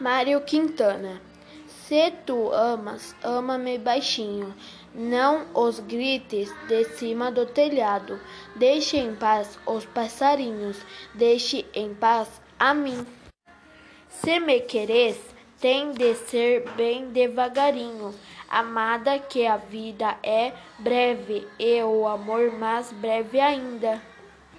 Mário Quintana. Se tu amas, ama-me baixinho. Não os grites de cima do telhado. Deixe em paz os passarinhos. Deixe em paz a mim. Se me queres, tem de ser bem devagarinho. Amada, que a vida é breve e o amor mais breve ainda.